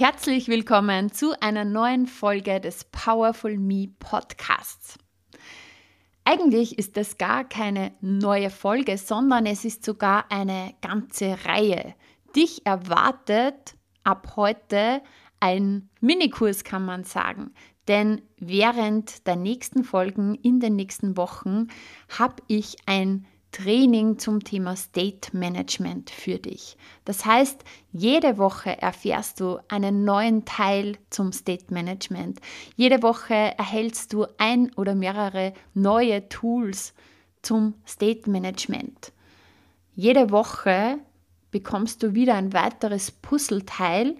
Herzlich willkommen zu einer neuen Folge des Powerful Me Podcasts. Eigentlich ist das gar keine neue Folge, sondern es ist sogar eine ganze Reihe. Dich erwartet ab heute ein Minikurs, kann man sagen. Denn während der nächsten Folgen in den nächsten Wochen habe ich ein Training zum Thema State Management für dich. Das heißt, jede Woche erfährst du einen neuen Teil zum State Management. Jede Woche erhältst du ein oder mehrere neue Tools zum State Management. Jede Woche bekommst du wieder ein weiteres Puzzleteil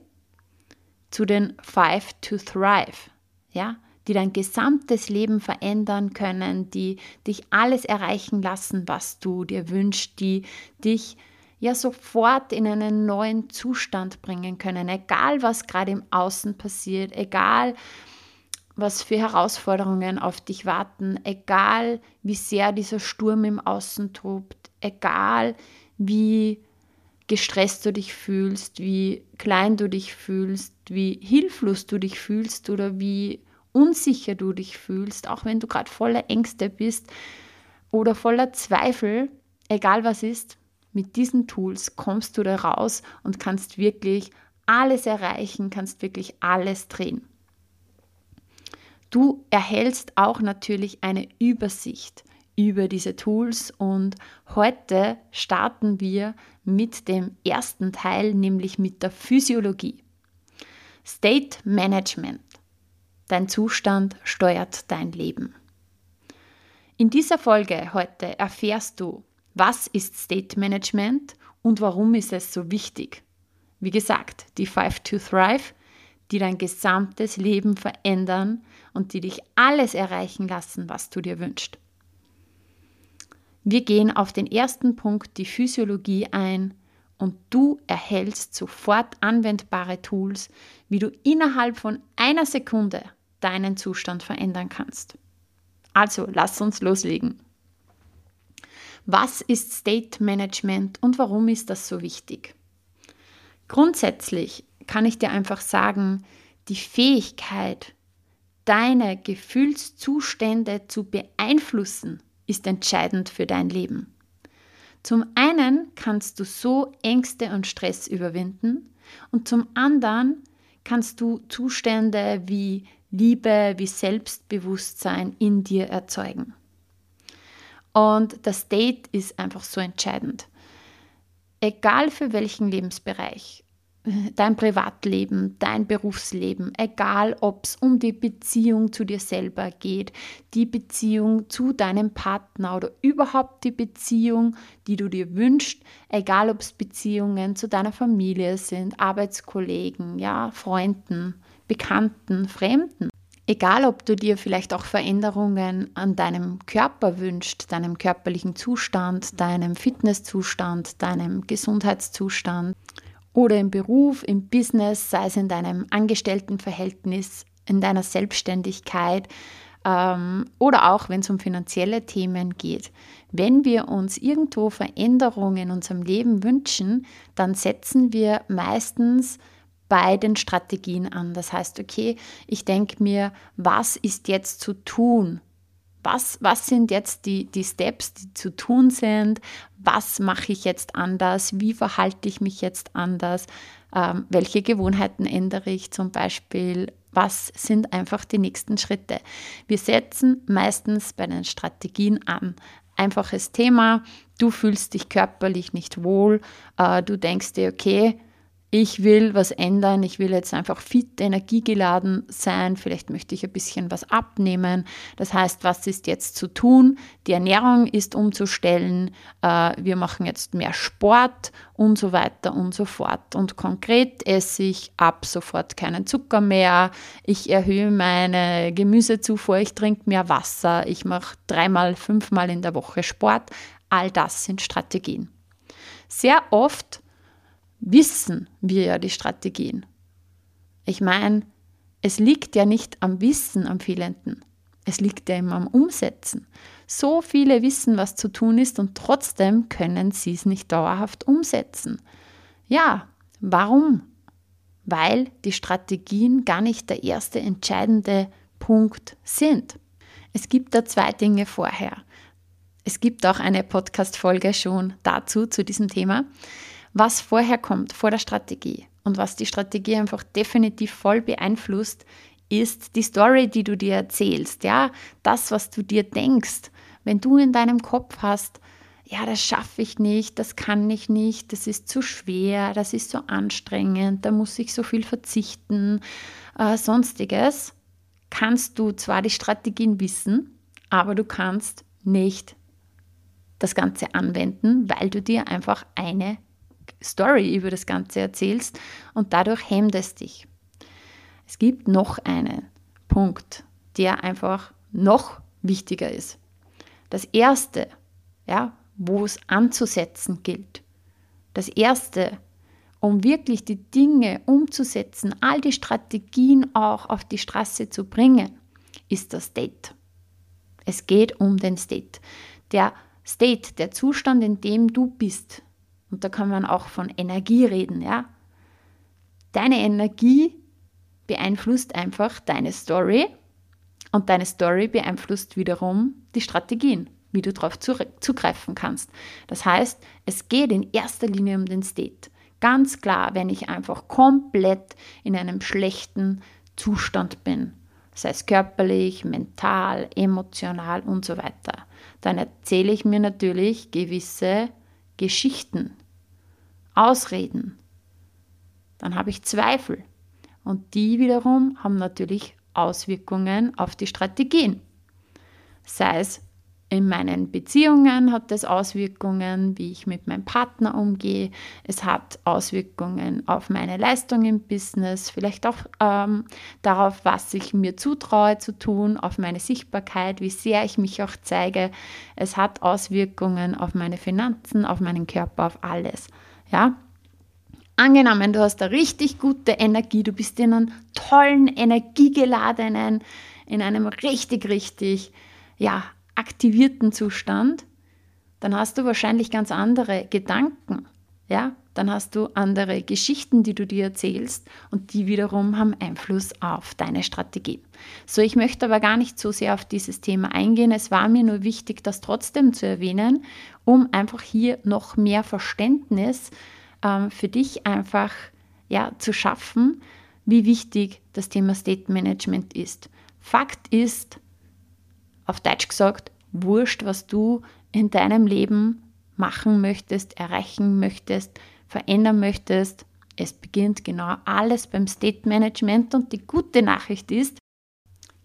zu den Five to Thrive. Ja, die dein gesamtes Leben verändern können, die dich alles erreichen lassen, was du dir wünschst, die dich ja sofort in einen neuen Zustand bringen können, egal was gerade im Außen passiert, egal was für Herausforderungen auf dich warten, egal wie sehr dieser Sturm im Außen tobt, egal wie gestresst du dich fühlst, wie klein du dich fühlst, wie hilflos du dich fühlst oder wie unsicher du dich fühlst, auch wenn du gerade voller Ängste bist oder voller Zweifel, egal was ist, mit diesen Tools kommst du da raus und kannst wirklich alles erreichen, kannst wirklich alles drehen. Du erhältst auch natürlich eine Übersicht über diese Tools und heute starten wir mit dem ersten Teil, nämlich mit der Physiologie. State Management. Dein Zustand steuert dein Leben. In dieser Folge heute erfährst du, was ist State Management und warum ist es so wichtig. Wie gesagt, die Five to Thrive, die dein gesamtes Leben verändern und die dich alles erreichen lassen, was du dir wünschst. Wir gehen auf den ersten Punkt, die Physiologie, ein und du erhältst sofort anwendbare Tools, wie du innerhalb von einer Sekunde deinen Zustand verändern kannst. Also, lass uns loslegen. Was ist State Management und warum ist das so wichtig? Grundsätzlich kann ich dir einfach sagen, die Fähigkeit, deine Gefühlszustände zu beeinflussen, ist entscheidend für dein Leben. Zum einen kannst du so Ängste und Stress überwinden und zum anderen kannst du Zustände wie Liebe wie Selbstbewusstsein in dir erzeugen. Und das Date ist einfach so entscheidend. Egal für welchen Lebensbereich, dein Privatleben, dein Berufsleben, egal ob es um die Beziehung zu dir selber geht, die Beziehung zu deinem Partner oder überhaupt die Beziehung, die du dir wünschst, egal ob es Beziehungen zu deiner Familie sind, Arbeitskollegen, ja, Freunden, Bekannten, Fremden. Egal, ob du dir vielleicht auch Veränderungen an deinem Körper wünschst, deinem körperlichen Zustand, deinem Fitnesszustand, deinem Gesundheitszustand oder im Beruf, im Business, sei es in deinem Angestelltenverhältnis, in deiner Selbstständigkeit ähm, oder auch wenn es um finanzielle Themen geht. Wenn wir uns irgendwo Veränderungen in unserem Leben wünschen, dann setzen wir meistens bei den Strategien an. Das heißt, okay, ich denke mir, was ist jetzt zu tun? Was, was sind jetzt die, die Steps, die zu tun sind? Was mache ich jetzt anders? Wie verhalte ich mich jetzt anders? Ähm, welche Gewohnheiten ändere ich zum Beispiel? Was sind einfach die nächsten Schritte? Wir setzen meistens bei den Strategien an. Einfaches Thema, du fühlst dich körperlich nicht wohl, äh, du denkst dir, okay, ich will was ändern, ich will jetzt einfach fit, energiegeladen sein, vielleicht möchte ich ein bisschen was abnehmen. Das heißt, was ist jetzt zu tun? Die Ernährung ist umzustellen, äh, wir machen jetzt mehr Sport und so weiter und so fort. Und konkret esse ich ab sofort keinen Zucker mehr, ich erhöhe meine Gemüsezufuhr, ich trinke mehr Wasser, ich mache dreimal, fünfmal in der Woche Sport. All das sind Strategien. Sehr oft wissen wir ja die Strategien. Ich meine, es liegt ja nicht am Wissen am fehlenden. Es liegt ja immer am Umsetzen. So viele wissen, was zu tun ist und trotzdem können sie es nicht dauerhaft umsetzen. Ja, warum? Weil die Strategien gar nicht der erste entscheidende Punkt sind. Es gibt da zwei Dinge vorher. Es gibt auch eine Podcast-Folge schon dazu, zu diesem Thema was vorher kommt, vor der Strategie und was die Strategie einfach definitiv voll beeinflusst, ist die Story, die du dir erzählst, ja, das, was du dir denkst. Wenn du in deinem Kopf hast, ja, das schaffe ich nicht, das kann ich nicht, das ist zu schwer, das ist so anstrengend, da muss ich so viel verzichten, äh, sonstiges, kannst du zwar die Strategien wissen, aber du kannst nicht das Ganze anwenden, weil du dir einfach eine Story über das Ganze erzählst und dadurch hemmt es dich. Es gibt noch einen Punkt, der einfach noch wichtiger ist. Das erste, ja, wo es anzusetzen gilt. Das erste, um wirklich die Dinge umzusetzen, all die Strategien auch auf die Straße zu bringen, ist das State. Es geht um den State. Der State, der Zustand, in dem du bist, und da kann man auch von Energie reden, ja. Deine Energie beeinflusst einfach deine Story und deine Story beeinflusst wiederum die Strategien, wie du darauf zugreifen kannst. Das heißt, es geht in erster Linie um den State. Ganz klar, wenn ich einfach komplett in einem schlechten Zustand bin, sei es körperlich, mental, emotional und so weiter, dann erzähle ich mir natürlich gewisse Geschichten, Ausreden. Dann habe ich Zweifel. Und die wiederum haben natürlich Auswirkungen auf die Strategien. Sei es in meinen Beziehungen hat es Auswirkungen, wie ich mit meinem Partner umgehe. Es hat Auswirkungen auf meine Leistung im Business, vielleicht auch ähm, darauf, was ich mir zutraue zu tun, auf meine Sichtbarkeit, wie sehr ich mich auch zeige. Es hat Auswirkungen auf meine Finanzen, auf meinen Körper, auf alles. Ja? Angenommen, du hast eine richtig gute Energie, du bist in einem tollen, energiegeladenen, in einem richtig, richtig, ja, aktivierten Zustand, dann hast du wahrscheinlich ganz andere Gedanken. Ja, dann hast du andere Geschichten, die du dir erzählst und die wiederum haben Einfluss auf deine Strategie. So, ich möchte aber gar nicht so sehr auf dieses Thema eingehen. Es war mir nur wichtig, das trotzdem zu erwähnen, um einfach hier noch mehr Verständnis ähm, für dich einfach ja, zu schaffen, wie wichtig das Thema State Management ist. Fakt ist, auf Deutsch gesagt, wurscht, was du in deinem Leben machen möchtest, erreichen möchtest, verändern möchtest. Es beginnt genau alles beim State Management und die gute Nachricht ist,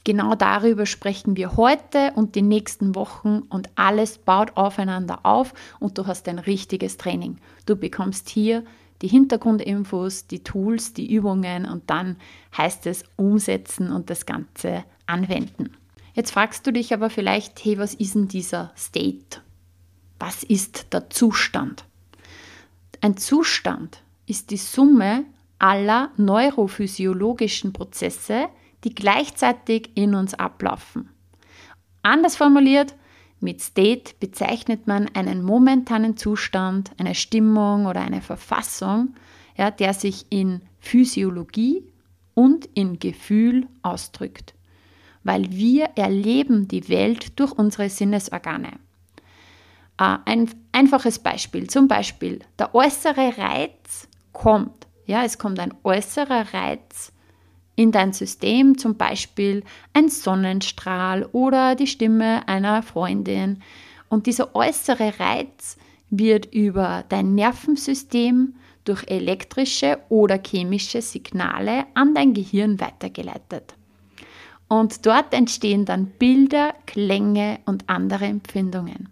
genau darüber sprechen wir heute und die nächsten Wochen und alles baut aufeinander auf und du hast ein richtiges Training. Du bekommst hier die Hintergrundinfos, die Tools, die Übungen und dann heißt es umsetzen und das Ganze anwenden. Jetzt fragst du dich aber vielleicht, hey, was ist denn dieser State? Was ist der Zustand? Ein Zustand ist die Summe aller neurophysiologischen Prozesse, die gleichzeitig in uns ablaufen. Anders formuliert, mit State bezeichnet man einen momentanen Zustand, eine Stimmung oder eine Verfassung, ja, der sich in Physiologie und in Gefühl ausdrückt weil wir erleben die Welt durch unsere Sinnesorgane. Äh, ein einfaches Beispiel, zum Beispiel der äußere Reiz kommt. Ja, es kommt ein äußerer Reiz in dein System, zum Beispiel ein Sonnenstrahl oder die Stimme einer Freundin. Und dieser äußere Reiz wird über dein Nervensystem durch elektrische oder chemische Signale an dein Gehirn weitergeleitet. Und dort entstehen dann Bilder, Klänge und andere Empfindungen.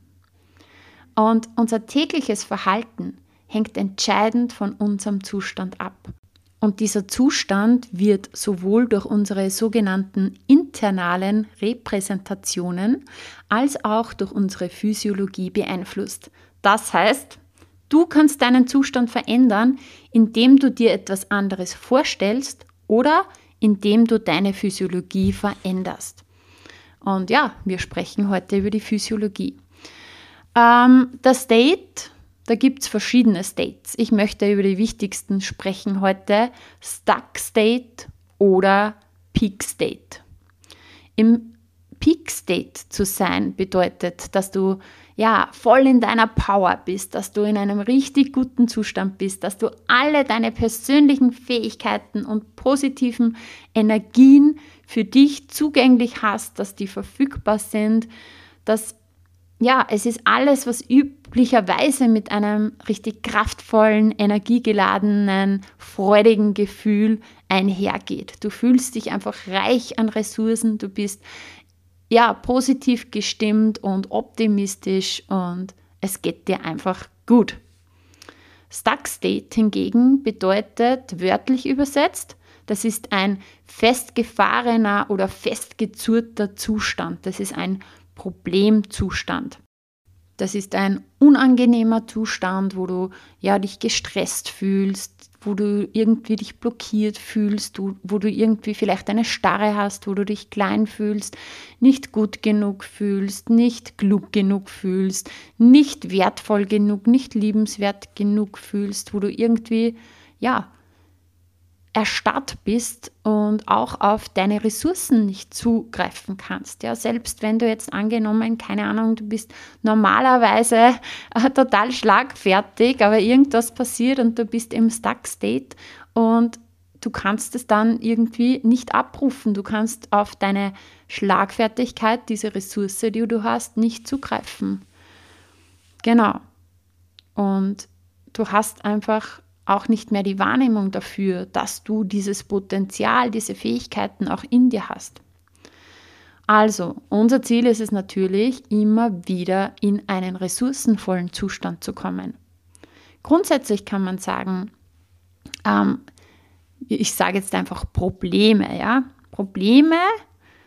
Und unser tägliches Verhalten hängt entscheidend von unserem Zustand ab. Und dieser Zustand wird sowohl durch unsere sogenannten internalen Repräsentationen als auch durch unsere Physiologie beeinflusst. Das heißt, du kannst deinen Zustand verändern, indem du dir etwas anderes vorstellst oder indem du deine Physiologie veränderst. Und ja, wir sprechen heute über die Physiologie. Ähm, der State da gibt es verschiedene States. Ich möchte über die wichtigsten sprechen heute. Stuck State oder Peak State. Im Peak State zu sein bedeutet, dass du ja voll in deiner Power bist, dass du in einem richtig guten Zustand bist, dass du alle deine persönlichen Fähigkeiten und positiven Energien für dich zugänglich hast, dass die verfügbar sind, dass ja, es ist alles, was üblicherweise mit einem richtig kraftvollen, energiegeladenen, freudigen Gefühl einhergeht. Du fühlst dich einfach reich an Ressourcen, du bist ja positiv gestimmt und optimistisch und es geht dir einfach gut. Stuck State hingegen bedeutet wörtlich übersetzt, das ist ein festgefahrener oder festgezurrter Zustand. Das ist ein Problemzustand. Das ist ein unangenehmer Zustand, wo du ja dich gestresst fühlst, wo du irgendwie dich blockiert fühlst, wo du irgendwie vielleicht eine Starre hast, wo du dich klein fühlst, nicht gut genug fühlst, nicht klug genug fühlst, nicht wertvoll genug, nicht liebenswert genug fühlst, wo du irgendwie ja erstarrt bist und auch auf deine Ressourcen nicht zugreifen kannst. Ja, selbst wenn du jetzt angenommen, keine Ahnung, du bist normalerweise äh, total schlagfertig, aber irgendwas passiert und du bist im Stuck State und du kannst es dann irgendwie nicht abrufen. Du kannst auf deine Schlagfertigkeit, diese Ressource, die du hast, nicht zugreifen. Genau. Und du hast einfach auch nicht mehr die Wahrnehmung dafür, dass du dieses Potenzial, diese Fähigkeiten auch in dir hast. Also, unser Ziel ist es natürlich, immer wieder in einen ressourcenvollen Zustand zu kommen. Grundsätzlich kann man sagen, ähm, ich sage jetzt einfach Probleme, ja. Probleme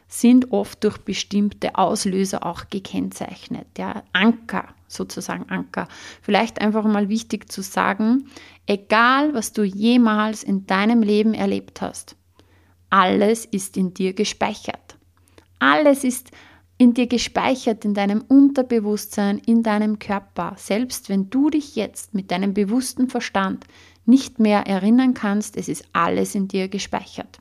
sind oft durch bestimmte Auslöser auch gekennzeichnet. Der Anker, sozusagen Anker. Vielleicht einfach mal wichtig zu sagen, egal was du jemals in deinem Leben erlebt hast, alles ist in dir gespeichert. Alles ist in dir gespeichert, in deinem Unterbewusstsein, in deinem Körper. Selbst wenn du dich jetzt mit deinem bewussten Verstand nicht mehr erinnern kannst, es ist alles in dir gespeichert.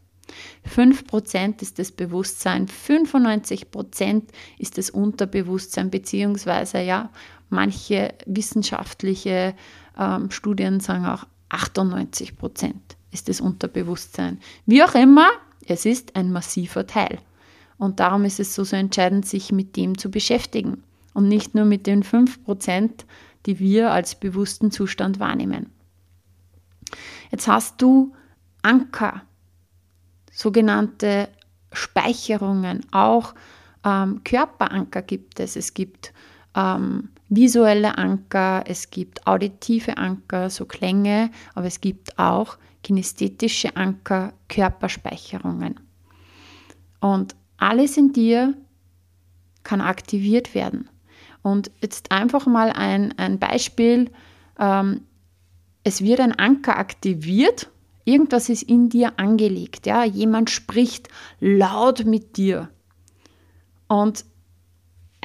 5% ist das Bewusstsein, 95% ist das Unterbewusstsein, beziehungsweise ja, manche wissenschaftliche ähm, Studien sagen auch 98% ist das Unterbewusstsein. Wie auch immer, es ist ein massiver Teil. Und darum ist es so, so entscheidend, sich mit dem zu beschäftigen und nicht nur mit den 5%, die wir als bewussten Zustand wahrnehmen. Jetzt hast du Anker, sogenannte Speicherungen, auch ähm, Körperanker gibt es. Es gibt ähm, visuelle Anker, es gibt auditive Anker, so Klänge, aber es gibt auch kinästhetische Anker, Körperspeicherungen. Und alles in dir kann aktiviert werden. Und jetzt einfach mal ein, ein Beispiel. Ähm, es wird ein Anker aktiviert Irgendwas ist in dir angelegt. Ja? Jemand spricht laut mit dir. Und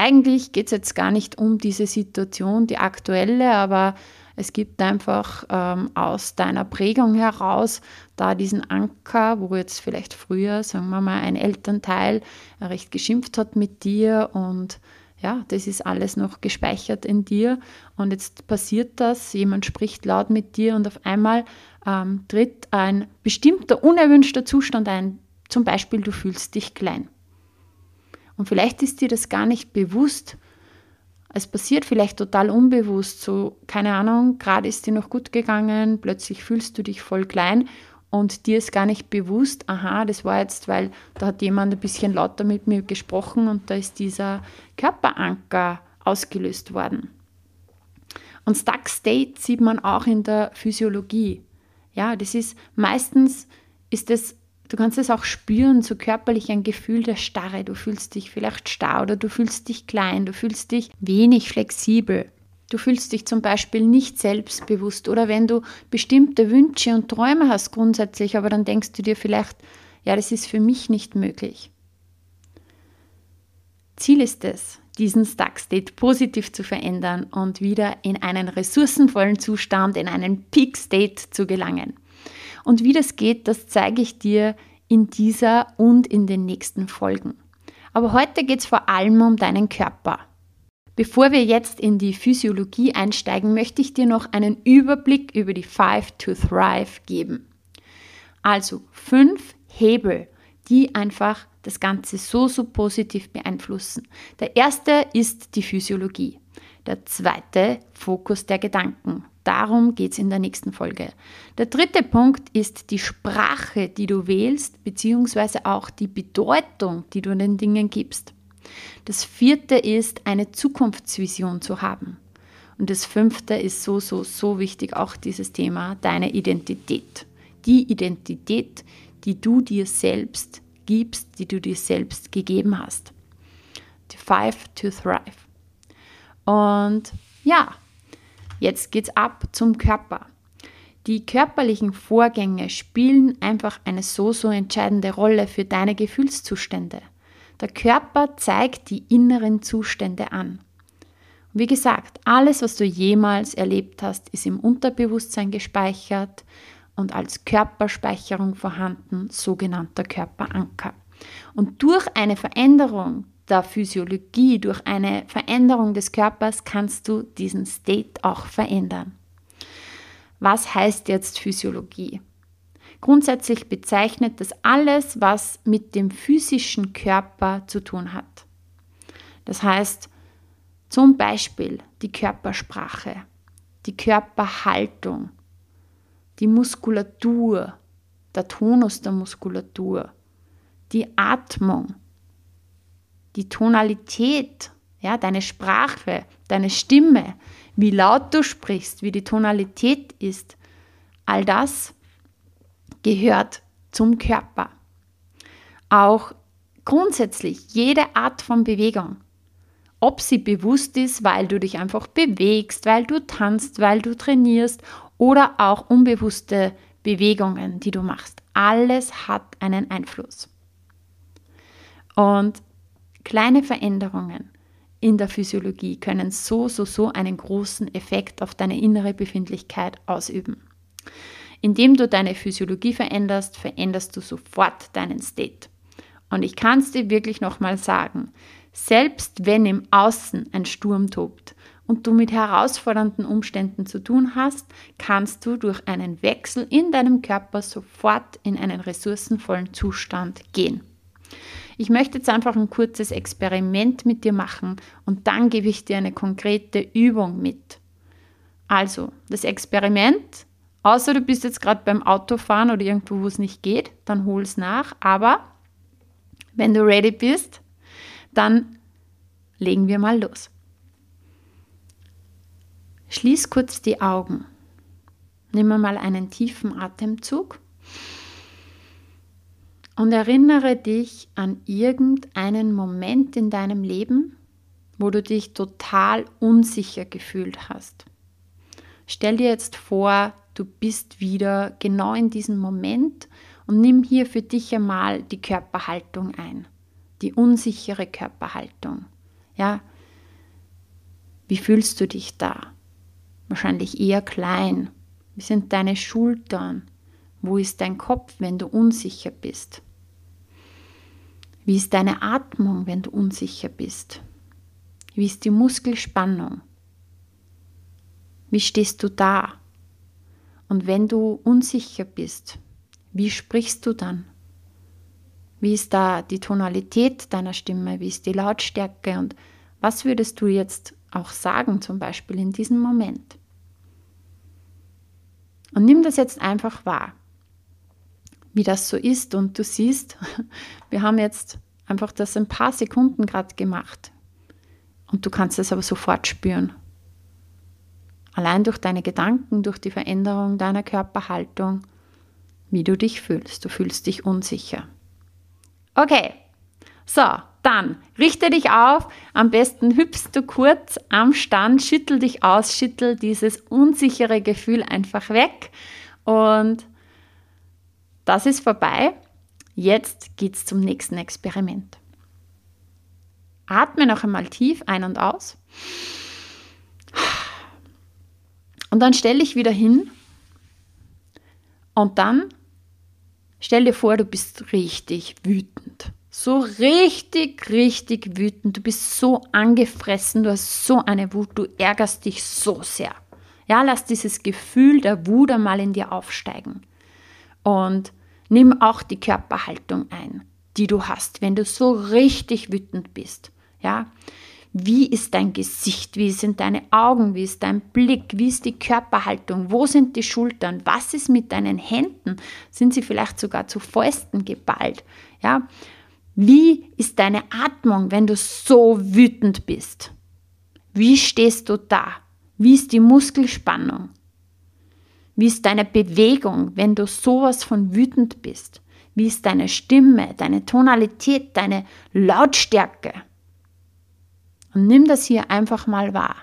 eigentlich geht es jetzt gar nicht um diese Situation, die aktuelle, aber es gibt einfach ähm, aus deiner Prägung heraus da diesen Anker, wo jetzt vielleicht früher, sagen wir mal, ein Elternteil recht geschimpft hat mit dir und ja, das ist alles noch gespeichert in dir und jetzt passiert das, jemand spricht laut mit dir und auf einmal ähm, tritt ein bestimmter unerwünschter Zustand ein, zum Beispiel du fühlst dich klein. Und vielleicht ist dir das gar nicht bewusst, Es passiert vielleicht total unbewusst, so keine Ahnung, gerade ist dir noch gut gegangen, plötzlich fühlst du dich voll klein und dir ist gar nicht bewusst, aha, das war jetzt, weil da hat jemand ein bisschen lauter mit mir gesprochen und da ist dieser Körperanker ausgelöst worden. Und Stuck State sieht man auch in der Physiologie. Ja, das ist meistens ist es Du kannst es auch spüren, so körperlich ein Gefühl der Starre. Du fühlst dich vielleicht starr oder du fühlst dich klein, du fühlst dich wenig flexibel. Du fühlst dich zum Beispiel nicht selbstbewusst oder wenn du bestimmte Wünsche und Träume hast grundsätzlich, aber dann denkst du dir vielleicht, ja, das ist für mich nicht möglich. Ziel ist es, diesen Stuck State positiv zu verändern und wieder in einen ressourcenvollen Zustand, in einen Peak State zu gelangen. Und wie das geht, das zeige ich dir in dieser und in den nächsten Folgen. Aber heute geht es vor allem um deinen Körper. Bevor wir jetzt in die Physiologie einsteigen, möchte ich dir noch einen Überblick über die Five to Thrive geben. Also fünf Hebel, die einfach das Ganze so, so positiv beeinflussen. Der erste ist die Physiologie. Der zweite Fokus der Gedanken. Darum geht es in der nächsten Folge. Der dritte Punkt ist die Sprache, die du wählst, beziehungsweise auch die Bedeutung, die du den Dingen gibst. Das vierte ist, eine Zukunftsvision zu haben. Und das fünfte ist so, so, so wichtig, auch dieses Thema, deine Identität. Die Identität, die du dir selbst gibst, die du dir selbst gegeben hast. Die Five to Thrive. Und ja, Jetzt geht's ab zum Körper. Die körperlichen Vorgänge spielen einfach eine so, so entscheidende Rolle für deine Gefühlszustände. Der Körper zeigt die inneren Zustände an. wie gesagt, alles, was du jemals erlebt hast, ist im Unterbewusstsein gespeichert und als Körperspeicherung vorhanden, sogenannter Körperanker. Und durch eine Veränderung der Physiologie, durch eine Veränderung des Körpers kannst du diesen State auch verändern. Was heißt jetzt Physiologie? Grundsätzlich bezeichnet das alles, was mit dem physischen Körper zu tun hat. Das heißt zum Beispiel die Körpersprache, die Körperhaltung, die Muskulatur, der Tonus der Muskulatur, die Atmung, die Tonalität, ja, deine Sprache, deine Stimme, wie laut du sprichst, wie die Tonalität ist, all das gehört zum Körper. Auch grundsätzlich jede Art von Bewegung, ob sie bewusst ist, weil du dich einfach bewegst, weil du tanzt, weil du trainierst oder auch unbewusste Bewegungen, die du machst, alles hat einen Einfluss. Und Kleine Veränderungen in der Physiologie können so, so, so einen großen Effekt auf deine innere Befindlichkeit ausüben. Indem du deine Physiologie veränderst, veränderst du sofort deinen State. Und ich kann es dir wirklich nochmal sagen, selbst wenn im Außen ein Sturm tobt und du mit herausfordernden Umständen zu tun hast, kannst du durch einen Wechsel in deinem Körper sofort in einen ressourcenvollen Zustand gehen. Ich möchte jetzt einfach ein kurzes Experiment mit dir machen und dann gebe ich dir eine konkrete Übung mit. Also, das Experiment, außer du bist jetzt gerade beim Autofahren oder irgendwo, wo es nicht geht, dann hol es nach. Aber wenn du ready bist, dann legen wir mal los. Schließ kurz die Augen. Nimm mal einen tiefen Atemzug und erinnere dich an irgendeinen Moment in deinem Leben, wo du dich total unsicher gefühlt hast. Stell dir jetzt vor, du bist wieder genau in diesem Moment und nimm hier für dich einmal die Körperhaltung ein, die unsichere Körperhaltung. Ja, wie fühlst du dich da? Wahrscheinlich eher klein. Wie sind deine Schultern? Wo ist dein Kopf, wenn du unsicher bist? Wie ist deine Atmung, wenn du unsicher bist? Wie ist die Muskelspannung? Wie stehst du da? Und wenn du unsicher bist, wie sprichst du dann? Wie ist da die Tonalität deiner Stimme? Wie ist die Lautstärke? Und was würdest du jetzt auch sagen, zum Beispiel in diesem Moment. Und nimm das jetzt einfach wahr, wie das so ist. Und du siehst, wir haben jetzt einfach das ein paar Sekunden gerade gemacht. Und du kannst es aber sofort spüren. Allein durch deine Gedanken, durch die Veränderung deiner Körperhaltung, wie du dich fühlst. Du fühlst dich unsicher. Okay, so, dann richte dich auf. Am besten hüpfst du kurz am Stand, schüttel dich aus, schüttel dieses unsichere Gefühl einfach weg. Und das ist vorbei. Jetzt geht's zum nächsten Experiment. Atme noch einmal tief ein und aus. Und dann stell dich wieder hin. Und dann stell dir vor, du bist richtig wütend. So richtig, richtig wütend. Du bist so angefressen, du hast so eine Wut, du ärgerst dich so sehr. Ja, lass dieses Gefühl der Wut einmal in dir aufsteigen. Und nimm auch die Körperhaltung ein, die du hast, wenn du so richtig wütend bist. Ja, wie ist dein Gesicht? Wie sind deine Augen? Wie ist dein Blick? Wie ist die Körperhaltung? Wo sind die Schultern? Was ist mit deinen Händen? Sind sie vielleicht sogar zu Fäusten geballt? Ja, wie ist deine Atmung, wenn du so wütend bist? Wie stehst du da? Wie ist die Muskelspannung? Wie ist deine Bewegung, wenn du sowas von wütend bist? Wie ist deine Stimme, deine Tonalität, deine Lautstärke? Und nimm das hier einfach mal wahr.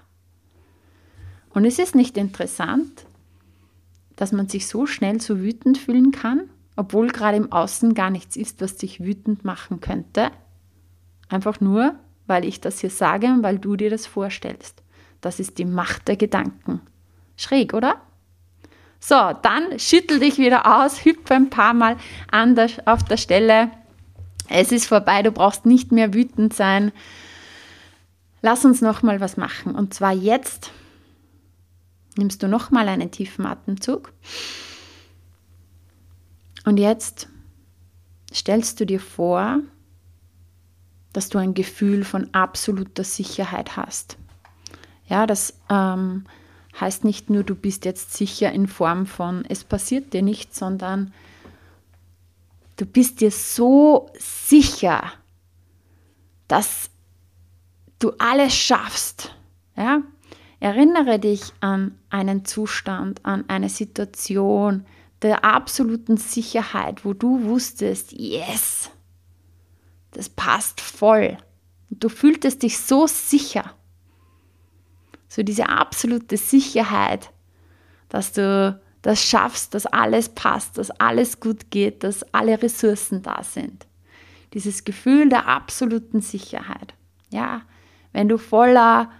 Und es ist nicht interessant, dass man sich so schnell so wütend fühlen kann, obwohl gerade im Außen gar nichts ist, was dich wütend machen könnte. Einfach nur, weil ich das hier sage und weil du dir das vorstellst. Das ist die Macht der Gedanken. Schräg, oder? So, dann schüttel dich wieder aus, hüpfe ein paar Mal an der, auf der Stelle. Es ist vorbei, du brauchst nicht mehr wütend sein. Lass uns noch mal was machen. Und zwar jetzt nimmst du noch mal einen tiefen Atemzug. Und jetzt stellst du dir vor, dass du ein Gefühl von absoluter Sicherheit hast. Ja, das ähm, heißt nicht nur, du bist jetzt sicher in Form von, es passiert dir nichts, sondern du bist dir so sicher, dass du alles schaffst. Ja? Erinnere dich an einen Zustand, an eine Situation der absoluten Sicherheit, wo du wusstest, yes, das passt voll. Und du fühltest dich so sicher. So diese absolute Sicherheit, dass du das schaffst, dass alles passt, dass alles gut geht, dass alle Ressourcen da sind. Dieses Gefühl der absoluten Sicherheit. Ja, wenn du voller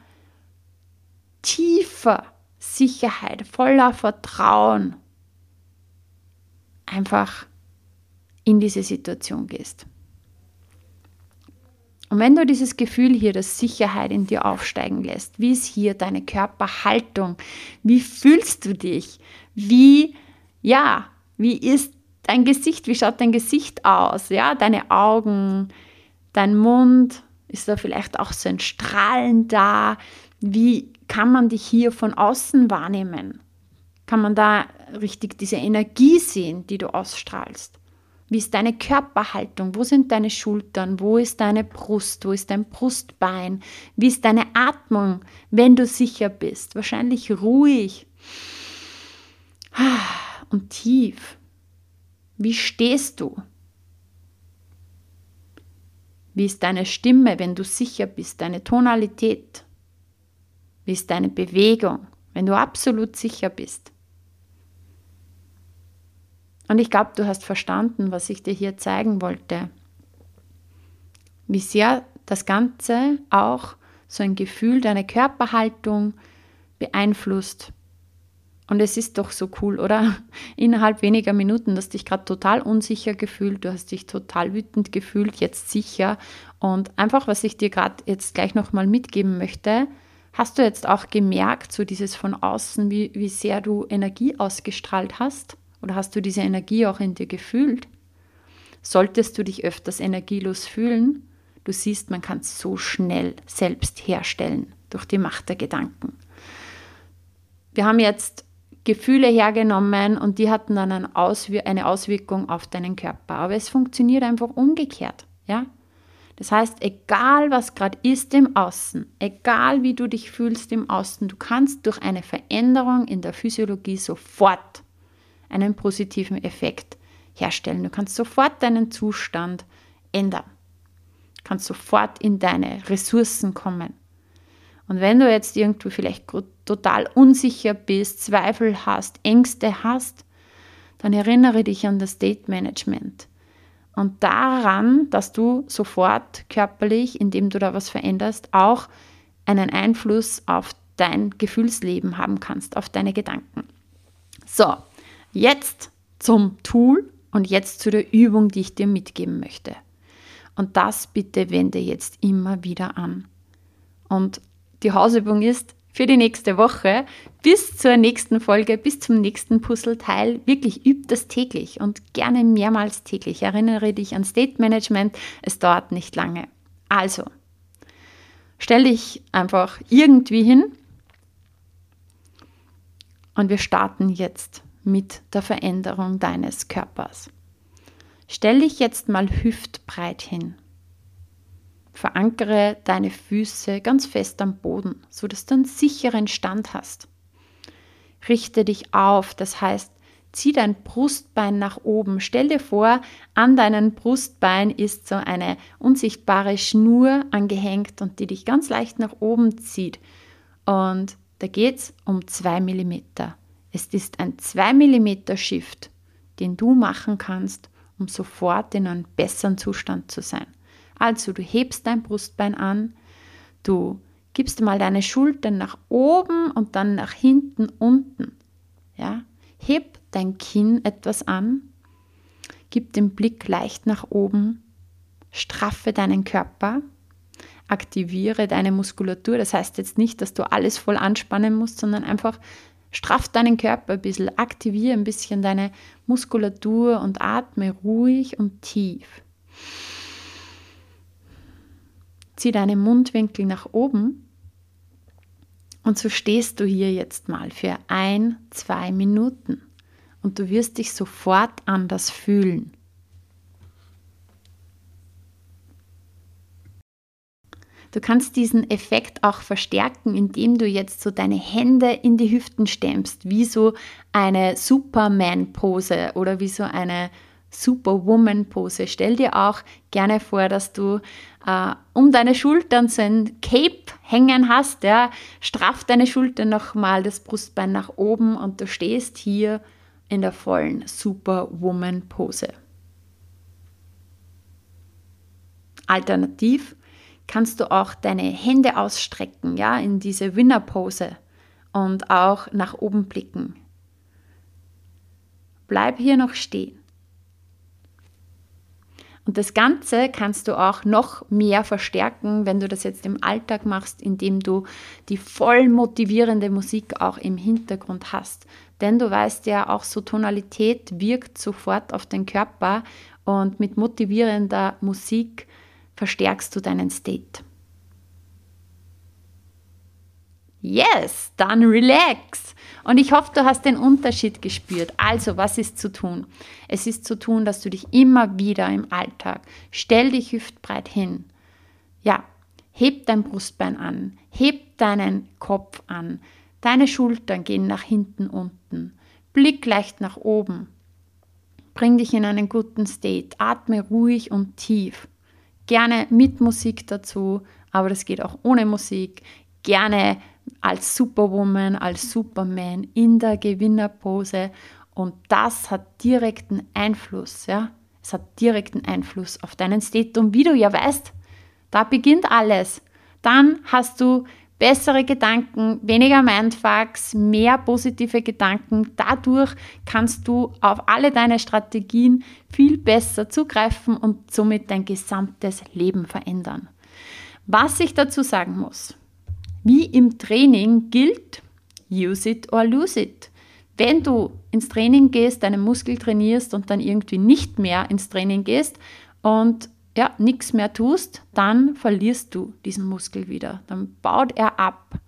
tiefer Sicherheit, voller Vertrauen einfach in diese Situation gehst. Und wenn du dieses Gefühl hier der Sicherheit in dir aufsteigen lässt, wie ist hier deine Körperhaltung? Wie fühlst du dich? Wie, ja, wie ist dein Gesicht? Wie schaut dein Gesicht aus? Ja, deine Augen, dein Mund, ist da vielleicht auch so ein Strahlen da? Wie kann man dich hier von außen wahrnehmen? Kann man da richtig diese Energie sehen, die du ausstrahlst? Wie ist deine Körperhaltung? Wo sind deine Schultern? Wo ist deine Brust? Wo ist dein Brustbein? Wie ist deine Atmung, wenn du sicher bist? Wahrscheinlich ruhig und tief. Wie stehst du? Wie ist deine Stimme, wenn du sicher bist, deine Tonalität? Wie ist deine Bewegung, wenn du absolut sicher bist? Und ich glaube, du hast verstanden, was ich dir hier zeigen wollte. Wie sehr das Ganze auch so ein Gefühl, deine Körperhaltung beeinflusst und es ist doch so cool, oder? Innerhalb weniger Minuten, du hast dich gerade total unsicher gefühlt, du hast dich total wütend gefühlt, jetzt sicher. Und einfach, was ich dir gerade jetzt gleich nochmal mitgeben möchte, hast du jetzt auch gemerkt, so dieses von außen, wie, wie sehr du Energie ausgestrahlt hast? Oder hast du diese Energie auch in dir gefühlt? Solltest du dich öfters energielos fühlen, du siehst, man kann es so schnell selbst herstellen. durch die Macht der Gedanken. Wir haben jetzt Gefühle hergenommen und die hatten dann eine, Auswir eine Auswirkung auf deinen Körper. Aber es funktioniert einfach umgekehrt. Ja? Das heißt, egal was gerade ist im Außen, egal wie du dich fühlst im Außen, du kannst durch eine Veränderung in der Physiologie sofort einen positiven Effekt herstellen. Du kannst sofort deinen Zustand ändern. Du kannst sofort in deine Ressourcen kommen. Und wenn du jetzt irgendwo vielleicht total unsicher bist, Zweifel hast, Ängste hast, dann erinnere dich an das State Management und daran, dass du sofort körperlich, indem du da was veränderst, auch einen Einfluss auf dein Gefühlsleben haben kannst, auf deine Gedanken. So, jetzt zum Tool und jetzt zu der Übung, die ich dir mitgeben möchte. Und das bitte wende jetzt immer wieder an. Und die Hausübung ist für die nächste Woche bis zur nächsten Folge, bis zum nächsten Puzzleteil. Wirklich üb das täglich und gerne mehrmals täglich. Erinnere dich an State Management. Es dauert nicht lange. Also, stell dich einfach irgendwie hin und wir starten jetzt mit der Veränderung deines Körpers. Stell dich jetzt mal hüftbreit hin. Verankere deine Füße ganz fest am Boden, sodass du einen sicheren Stand hast. Richte dich auf, das heißt, zieh dein Brustbein nach oben. Stell dir vor, an deinem Brustbein ist so eine unsichtbare Schnur angehängt und die dich ganz leicht nach oben zieht. Und da geht es um 2 mm. Es ist ein 2 mm Shift, den du machen kannst, um sofort in einem besseren Zustand zu sein. Also du hebst dein Brustbein an, du gibst mal deine Schultern nach oben und dann nach hinten unten. Ja? Heb dein Kinn etwas an, gib den Blick leicht nach oben, straffe deinen Körper, aktiviere deine Muskulatur. Das heißt jetzt nicht, dass du alles voll anspannen musst, sondern einfach straff deinen Körper ein bisschen, aktiviere ein bisschen deine Muskulatur und atme ruhig und tief. Zieh deine Mundwinkel nach oben und so stehst du hier jetzt mal für ein, zwei Minuten und du wirst dich sofort anders fühlen. Du kannst diesen Effekt auch verstärken, indem du jetzt so deine Hände in die Hüften stemmst, wie so eine Superman-Pose oder wie so eine Superwoman-Pose. Stell dir auch gerne vor, dass du äh, um deine Schultern so ein Cape hängen hast. Ja. Straff deine Schultern nochmal, das Brustbein nach oben und du stehst hier in der vollen Superwoman-Pose. Alternativ kannst du auch deine Hände ausstrecken, ja, in diese Winner-Pose und auch nach oben blicken. Bleib hier noch stehen. Und das Ganze kannst du auch noch mehr verstärken, wenn du das jetzt im Alltag machst, indem du die voll motivierende Musik auch im Hintergrund hast. Denn du weißt ja, auch so Tonalität wirkt sofort auf den Körper und mit motivierender Musik verstärkst du deinen State. Yes, dann relax. Und ich hoffe, du hast den Unterschied gespürt. Also, was ist zu tun? Es ist zu tun, dass du dich immer wieder im Alltag, stell dich hüftbreit hin. Ja, heb dein Brustbein an, heb deinen Kopf an, deine Schultern gehen nach hinten unten, blick leicht nach oben. Bring dich in einen guten State, atme ruhig und tief. Gerne mit Musik dazu, aber das geht auch ohne Musik. Gerne als Superwoman, als Superman in der Gewinnerpose und das hat direkten Einfluss, ja. Es hat direkten Einfluss auf deinen State wie du ja weißt, da beginnt alles. Dann hast du bessere Gedanken, weniger Mindfucks, mehr positive Gedanken. Dadurch kannst du auf alle deine Strategien viel besser zugreifen und somit dein gesamtes Leben verändern. Was ich dazu sagen muss, wie im Training gilt, use it or lose it. Wenn du ins Training gehst, deinen Muskel trainierst und dann irgendwie nicht mehr ins Training gehst und ja, nichts mehr tust, dann verlierst du diesen Muskel wieder. Dann baut er ab.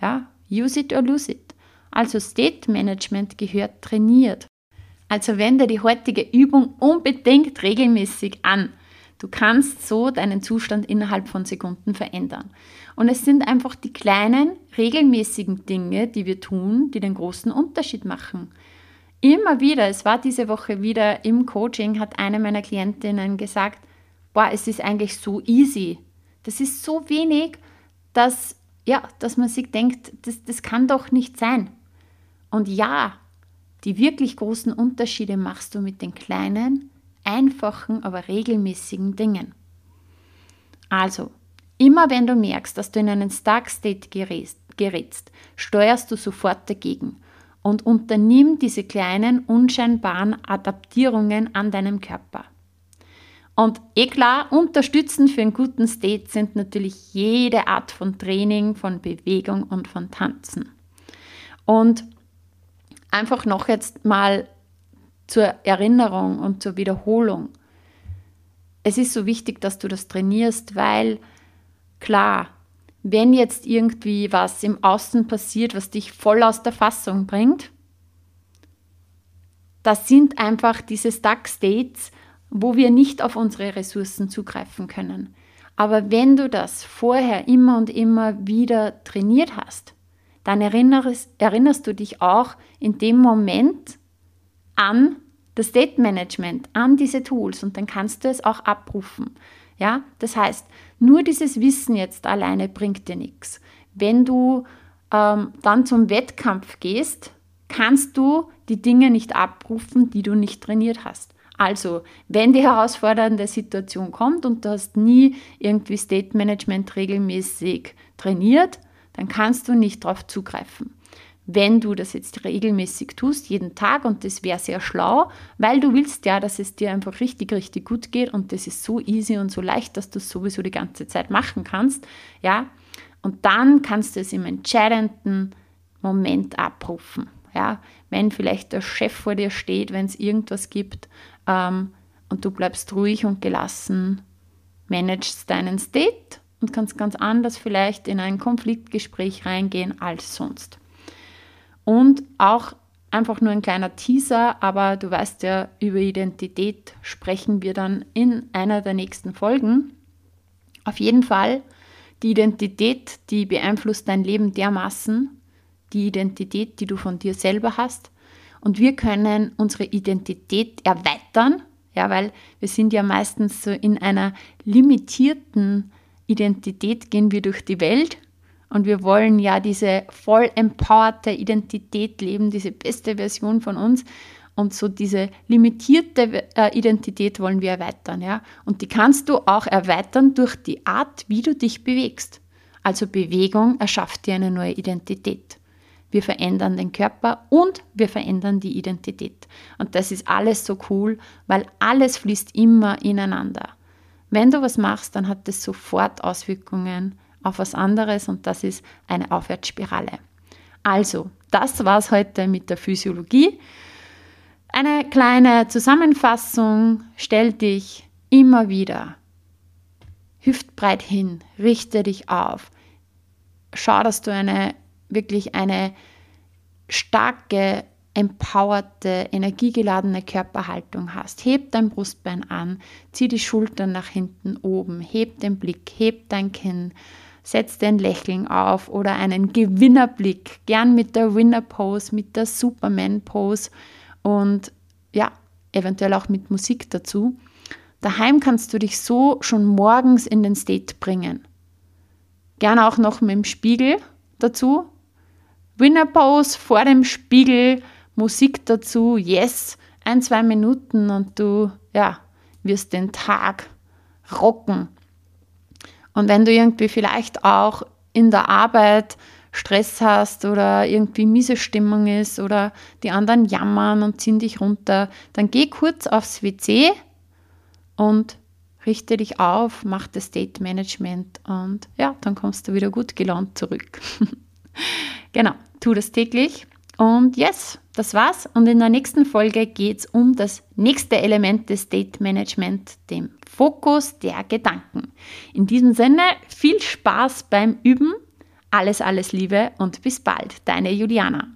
Ja, use it or lose it. Also State Management gehört trainiert. Also wende die heutige Übung unbedingt regelmäßig an. Du kannst so deinen Zustand innerhalb von Sekunden verändern. Und es sind einfach die kleinen, regelmäßigen Dinge, die wir tun, die den großen Unterschied machen. Immer wieder, es war diese Woche wieder im Coaching, hat eine meiner Klientinnen gesagt, boah, es ist eigentlich so easy. Das ist so wenig, dass, ja, dass man sich denkt, das, das kann doch nicht sein. Und ja, die wirklich großen Unterschiede machst du mit den kleinen, einfachen, aber regelmäßigen Dingen. Also, immer wenn du merkst, dass du in einen Stark State gerätst, steuerst du sofort dagegen und unternimm diese kleinen, unscheinbaren Adaptierungen an deinem Körper. Und eh klar, unterstützend für einen guten State sind natürlich jede Art von Training, von Bewegung und von Tanzen. Und einfach noch jetzt mal zur Erinnerung und zur Wiederholung. Es ist so wichtig, dass du das trainierst, weil klar, wenn jetzt irgendwie was im Außen passiert, was dich voll aus der Fassung bringt, das sind einfach diese Stuck States, wo wir nicht auf unsere Ressourcen zugreifen können. Aber wenn du das vorher immer und immer wieder trainiert hast, dann erinnerst, erinnerst du dich auch in dem Moment an das State Management, an diese Tools und dann kannst du es auch abrufen. Ja, das heißt, nur dieses Wissen jetzt alleine bringt dir nichts. Wenn du ähm, dann zum Wettkampf gehst, kannst du die Dinge nicht abrufen, die du nicht trainiert hast. Also, wenn die herausfordernde Situation kommt und du hast nie irgendwie State Management regelmäßig trainiert, dann kannst du nicht darauf zugreifen. Wenn du das jetzt regelmäßig tust, jeden Tag, und das wäre sehr schlau, weil du willst ja, dass es dir einfach richtig, richtig gut geht und das ist so easy und so leicht, dass du es sowieso die ganze Zeit machen kannst, ja, und dann kannst du es im entscheidenden Moment abrufen. Ja, wenn vielleicht der Chef vor dir steht, wenn es irgendwas gibt ähm, und du bleibst ruhig und gelassen, managst deinen State und kannst ganz anders vielleicht in ein Konfliktgespräch reingehen als sonst. Und auch einfach nur ein kleiner Teaser, aber du weißt ja, über Identität sprechen wir dann in einer der nächsten Folgen. Auf jeden Fall, die Identität, die beeinflusst dein Leben dermaßen, die Identität, die du von dir selber hast. Und wir können unsere Identität erweitern, ja, weil wir sind ja meistens so in einer limitierten Identität gehen wir durch die Welt und wir wollen ja diese voll empowerte Identität leben, diese beste Version von uns. Und so diese limitierte äh, Identität wollen wir erweitern, ja. Und die kannst du auch erweitern durch die Art, wie du dich bewegst. Also Bewegung erschafft dir eine neue Identität. Wir verändern den Körper und wir verändern die Identität. Und das ist alles so cool, weil alles fließt immer ineinander. Wenn du was machst, dann hat das sofort Auswirkungen auf was anderes und das ist eine Aufwärtsspirale. Also, das war es heute mit der Physiologie. Eine kleine Zusammenfassung. Stell dich immer wieder hüftbreit hin, richte dich auf. Schau, dass du eine wirklich eine starke empowerte, energiegeladene Körperhaltung hast. Heb dein Brustbein an, zieh die Schultern nach hinten oben, heb den Blick, heb dein Kinn, setz dir ein Lächeln auf oder einen Gewinnerblick, gern mit der Winner Pose, mit der Superman Pose und ja, eventuell auch mit Musik dazu. Daheim kannst du dich so schon morgens in den State bringen. Gern auch noch mit dem Spiegel dazu. Winner Pose vor dem Spiegel Musik dazu, yes, ein, zwei Minuten und du, ja, wirst den Tag rocken. Und wenn du irgendwie vielleicht auch in der Arbeit Stress hast oder irgendwie miese Stimmung ist oder die anderen jammern und ziehen dich runter, dann geh kurz aufs WC und richte dich auf, mach das State Management und ja, dann kommst du wieder gut gelaunt zurück. genau, tu das täglich Und yes, das war's. Und in der nächsten Folge geht es um das nächste Element des State Management, dem Fokus der Gedanken. In diesem Sinne, viel Spaß beim Üben. Alles, alles Liebe und bis bald. Deine Juliana.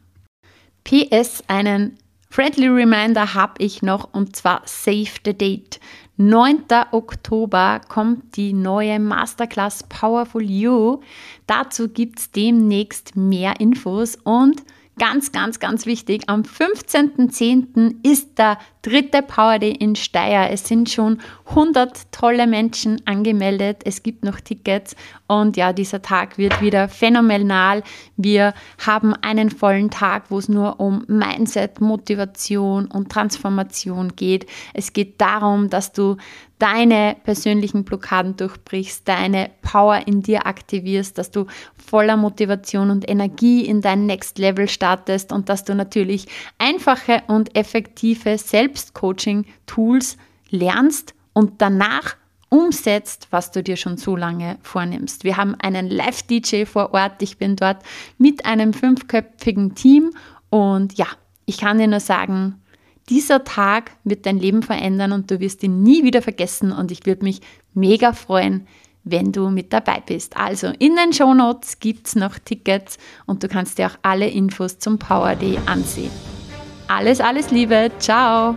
PS, einen Friendly Reminder habe ich noch und zwar Save the Date. 9. Oktober kommt die neue Masterclass Powerful You. Dazu gibt es demnächst mehr Infos und Ganz, ganz, ganz wichtig. Am 15.10. ist der dritte Power Day in Steyr. Es sind schon 100 tolle Menschen angemeldet. Es gibt noch Tickets und ja, dieser Tag wird wieder phänomenal. Wir haben einen vollen Tag, wo es nur um Mindset, Motivation und Transformation geht. Es geht darum, dass du deine persönlichen Blockaden durchbrichst, deine Power in dir aktivierst, dass du voller Motivation und Energie in dein Next Level startest und dass du natürlich einfache und effektive Selbstcoaching-Tools lernst und danach umsetzt, was du dir schon so lange vornimmst. Wir haben einen Live-DJ vor Ort. Ich bin dort mit einem fünfköpfigen Team und ja, ich kann dir nur sagen, dieser Tag wird dein Leben verändern und du wirst ihn nie wieder vergessen und ich würde mich mega freuen, wenn du mit dabei bist. Also in den Show Notes gibt es noch Tickets und du kannst dir auch alle Infos zum Power Day ansehen. Alles, alles Liebe, ciao!